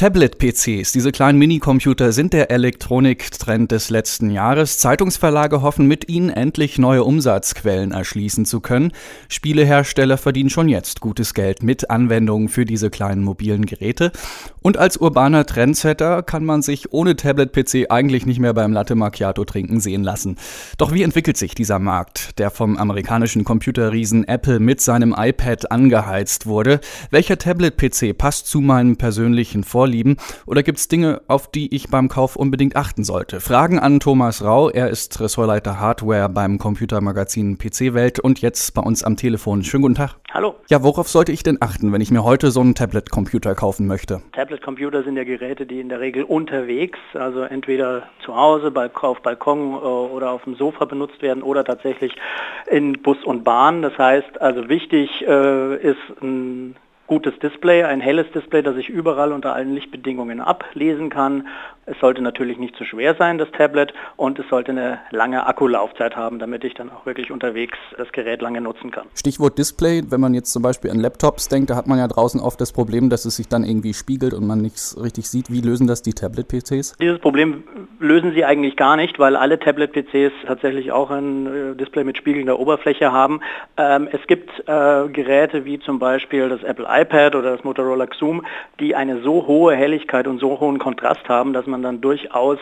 Tablet-PCs, diese kleinen Minicomputer, sind der Elektroniktrend des letzten Jahres. Zeitungsverlage hoffen mit ihnen endlich neue Umsatzquellen erschließen zu können. Spielehersteller verdienen schon jetzt gutes Geld mit Anwendungen für diese kleinen mobilen Geräte. Und als urbaner Trendsetter kann man sich ohne Tablet-PC eigentlich nicht mehr beim Latte Macchiato trinken sehen lassen. Doch wie entwickelt sich dieser Markt, der vom amerikanischen Computerriesen Apple mit seinem iPad angeheizt wurde? Welcher Tablet-PC passt zu meinem persönlichen Vorlieben? Vorlieben? Oder gibt es Dinge, auf die ich beim Kauf unbedingt achten sollte? Fragen an Thomas Rau. Er ist Ressortleiter Hardware beim Computermagazin PC Welt und jetzt bei uns am Telefon. Schönen guten Tag. Hallo. Ja, worauf sollte ich denn achten, wenn ich mir heute so einen Tablet-Computer kaufen möchte? Tablet-Computer sind ja Geräte, die in der Regel unterwegs, also entweder zu Hause, auf Balkon äh, oder auf dem Sofa benutzt werden oder tatsächlich in Bus und Bahn. Das heißt, also wichtig äh, ist ein gutes Display, ein helles Display, das ich überall unter allen Lichtbedingungen ablesen kann. Es sollte natürlich nicht zu schwer sein, das Tablet, und es sollte eine lange Akkulaufzeit haben, damit ich dann auch wirklich unterwegs das Gerät lange nutzen kann. Stichwort Display, wenn man jetzt zum Beispiel an Laptops denkt, da hat man ja draußen oft das Problem, dass es sich dann irgendwie spiegelt und man nichts richtig sieht. Wie lösen das die Tablet-PCs? Dieses Problem lösen sie eigentlich gar nicht, weil alle Tablet-PCs tatsächlich auch ein äh, Display mit spiegelnder Oberfläche haben. Ähm, es gibt äh, Geräte wie zum Beispiel das Apple iPad oder das Motorola Xoom, die eine so hohe Helligkeit und so hohen Kontrast haben, dass man dann durchaus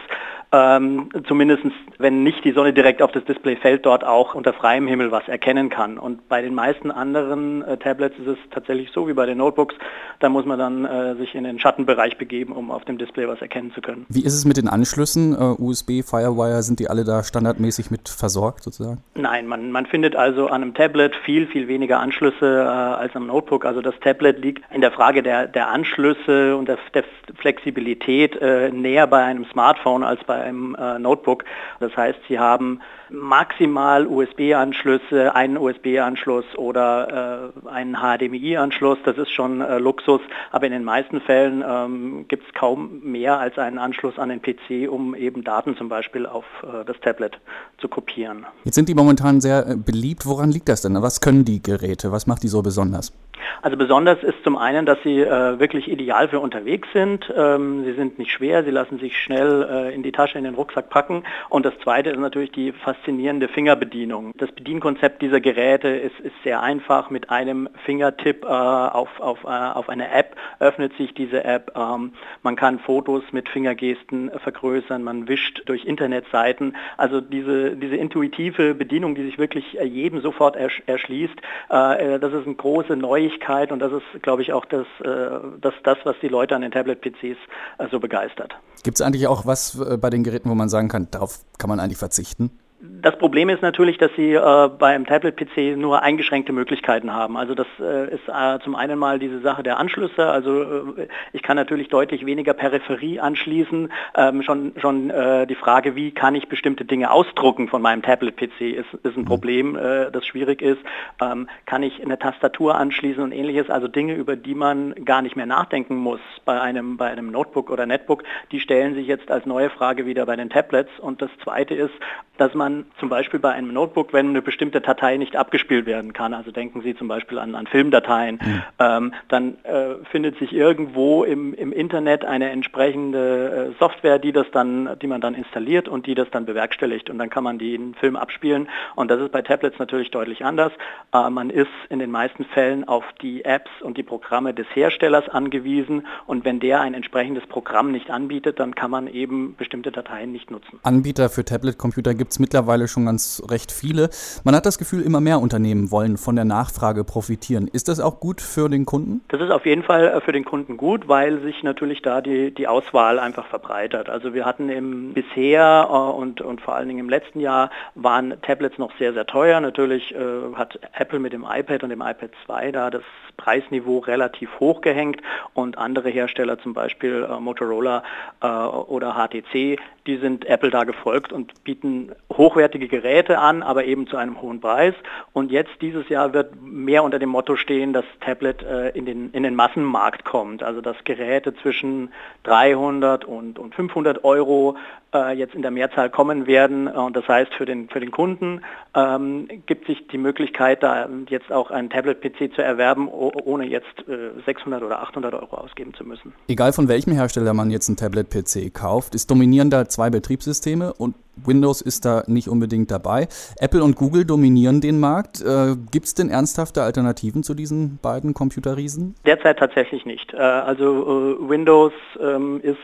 ähm, zumindest wenn nicht die Sonne direkt auf das Display fällt, dort auch unter freiem Himmel was erkennen kann. Und bei den meisten anderen äh, Tablets ist es tatsächlich so wie bei den Notebooks, da muss man dann äh, sich in den Schattenbereich begeben, um auf dem Display was erkennen zu können. Wie ist es mit den Anschlüssen? Uh, USB, Firewire, sind die alle da standardmäßig mit versorgt sozusagen? Nein, man, man findet also an einem Tablet viel, viel weniger Anschlüsse äh, als am Notebook. Also das Tablet liegt in der Frage der, der Anschlüsse und der, der Flexibilität äh, näher bei einem Smartphone als bei einem äh, Notebook. Das heißt, Sie haben maximal USB-Anschlüsse, einen USB-Anschluss oder äh, einen HDMI-Anschluss. Das ist schon äh, Luxus, aber in den meisten Fällen ähm, gibt es kaum mehr als einen Anschluss an den PC, um eben Daten zum Beispiel auf äh, das Tablet zu kopieren. Jetzt sind die momentan sehr äh, beliebt. Woran liegt das denn? Was können die Geräte? Was macht die so besonders? Also besonders ist zum einen, dass sie äh, wirklich ideal für unterwegs sind. Ähm, sie sind nicht schwer, sie lassen sich schnell äh, in die Tasche, in den Rucksack packen. Und das zweite ist natürlich die faszinierende Fingerbedienung. Das Bedienkonzept dieser Geräte ist, ist sehr einfach. Mit einem Fingertipp äh, auf, auf, äh, auf eine App öffnet sich diese App. Ähm, man kann Fotos mit Fingergesten vergrößern, man wischt durch Internetseiten. Also diese, diese intuitive Bedienung, die sich wirklich jedem sofort ersch erschließt, äh, das ist eine große Neuigkeit Möglichkeit und das ist, glaube ich, auch das, äh, das, das was die Leute an den Tablet-PCs äh, so begeistert. Gibt es eigentlich auch was äh, bei den Geräten, wo man sagen kann, darauf kann man eigentlich verzichten? Das Problem ist natürlich, dass Sie äh, beim Tablet-PC nur eingeschränkte Möglichkeiten haben. Also das äh, ist äh, zum einen mal diese Sache der Anschlüsse. Also äh, ich kann natürlich deutlich weniger Peripherie anschließen. Ähm, schon schon äh, die Frage, wie kann ich bestimmte Dinge ausdrucken von meinem Tablet-PC, ist, ist ein mhm. Problem, äh, das schwierig ist. Ähm, kann ich eine Tastatur anschließen und ähnliches. Also Dinge, über die man gar nicht mehr nachdenken muss bei einem, bei einem Notebook oder Netbook, die stellen sich jetzt als neue Frage wieder bei den Tablets. Und das Zweite ist, dass man zum Beispiel bei einem Notebook, wenn eine bestimmte Datei nicht abgespielt werden kann, also denken Sie zum Beispiel an, an Filmdateien, mhm. ähm, dann äh, findet sich irgendwo im, im Internet eine entsprechende äh, Software, die das dann, die man dann installiert und die das dann bewerkstelligt und dann kann man den Film abspielen und das ist bei Tablets natürlich deutlich anders. Äh, man ist in den meisten Fällen auf die Apps und die Programme des Herstellers angewiesen und wenn der ein entsprechendes Programm nicht anbietet, dann kann man eben bestimmte Dateien nicht nutzen. Anbieter für Tablet-Computer gibt es mittlerweile mittlerweile schon ganz recht viele. Man hat das Gefühl, immer mehr Unternehmen wollen von der Nachfrage profitieren. Ist das auch gut für den Kunden? Das ist auf jeden Fall äh, für den Kunden gut, weil sich natürlich da die, die Auswahl einfach verbreitert. Also wir hatten im bisher äh, und, und vor allen Dingen im letzten Jahr waren Tablets noch sehr, sehr teuer. Natürlich äh, hat Apple mit dem iPad und dem iPad 2 da das Preisniveau relativ hoch gehängt und andere Hersteller, zum Beispiel äh, Motorola äh, oder HTC, die sind Apple da gefolgt und bieten hoch hochwertige Geräte an, aber eben zu einem hohen Preis. Und jetzt dieses Jahr wird mehr unter dem Motto stehen, dass Tablet äh, in, den, in den Massenmarkt kommt. Also dass Geräte zwischen 300 und, und 500 Euro äh, jetzt in der Mehrzahl kommen werden. Und das heißt, für den, für den Kunden ähm, gibt sich die Möglichkeit, da jetzt auch einen Tablet-PC zu erwerben, ohne jetzt äh, 600 oder 800 Euro ausgeben zu müssen. Egal von welchem Hersteller man jetzt einen Tablet-PC kauft, es dominieren da zwei Betriebssysteme und Windows ist da nicht unbedingt dabei. Apple und Google dominieren den Markt. Äh, Gibt es denn ernsthafte Alternativen zu diesen beiden Computerriesen? Derzeit tatsächlich nicht. Äh, also äh, Windows ähm, ist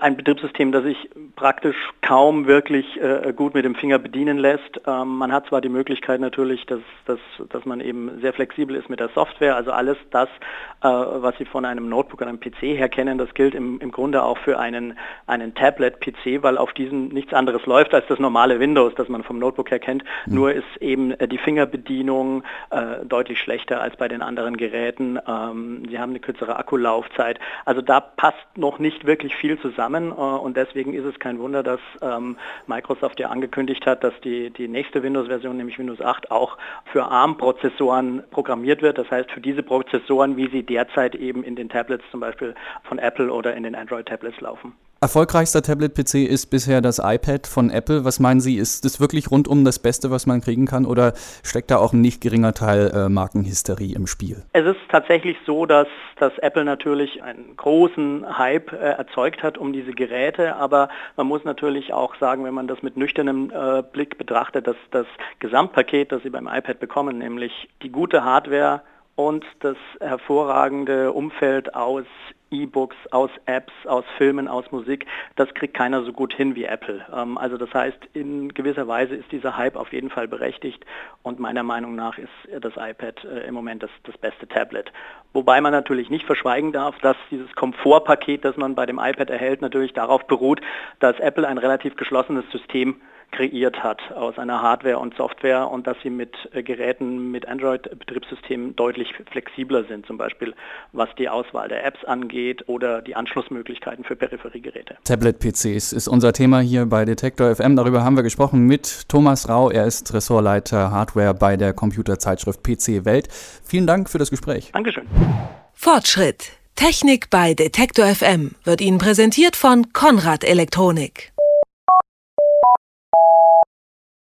ein Betriebssystem, das sich praktisch kaum wirklich äh, gut mit dem Finger bedienen lässt. Ähm, man hat zwar die Möglichkeit natürlich, dass, dass, dass man eben sehr flexibel ist mit der Software, also alles das, äh, was Sie von einem Notebook oder einem PC her kennen, das gilt im, im Grunde auch für einen, einen Tablet-PC, weil auf diesem nichts anderes läuft als das normale Windows, das man vom Notebook her kennt. Mhm. Nur ist eben äh, die Fingerbedienung äh, deutlich schlechter als bei den anderen Geräten. Ähm, sie haben eine kürzere Akkulaufzeit. Also da passt noch nicht wirklich viel zusammen zusammen äh, und deswegen ist es kein Wunder, dass ähm, Microsoft ja angekündigt hat, dass die, die nächste Windows-Version, nämlich Windows 8, auch für ARM-Prozessoren programmiert wird. Das heißt für diese Prozessoren, wie sie derzeit eben in den Tablets zum Beispiel von Apple oder in den Android-Tablets laufen. Erfolgreichster Tablet-PC ist bisher das iPad von Apple. Was meinen Sie, ist das wirklich rundum das Beste, was man kriegen kann oder steckt da auch ein nicht geringer Teil äh, Markenhysterie im Spiel? Es ist tatsächlich so, dass, dass Apple natürlich einen großen Hype äh, erzeugt hat um diese Geräte, aber man muss natürlich auch sagen, wenn man das mit nüchternem äh, Blick betrachtet, dass das Gesamtpaket, das Sie beim iPad bekommen, nämlich die gute Hardware, und das hervorragende Umfeld aus E-Books, aus Apps, aus Filmen, aus Musik, das kriegt keiner so gut hin wie Apple. Ähm, also das heißt, in gewisser Weise ist dieser Hype auf jeden Fall berechtigt und meiner Meinung nach ist das iPad äh, im Moment das, das beste Tablet. Wobei man natürlich nicht verschweigen darf, dass dieses Komfortpaket, das man bei dem iPad erhält, natürlich darauf beruht, dass Apple ein relativ geschlossenes System kreiert hat aus einer Hardware und Software und dass sie mit äh, Geräten mit Android-Betriebssystemen deutlich flexibler sind, zum Beispiel was die Auswahl der Apps angeht oder die Anschlussmöglichkeiten für Peripheriegeräte. Tablet-PCs ist unser Thema hier bei Detektor FM. Darüber haben wir gesprochen mit Thomas Rau. Er ist Ressortleiter Hardware bei der Computerzeitschrift PC Welt. Vielen Dank für das Gespräch. Dankeschön. Fortschritt. Technik bei Detektor FM wird Ihnen präsentiert von Konrad Elektronik.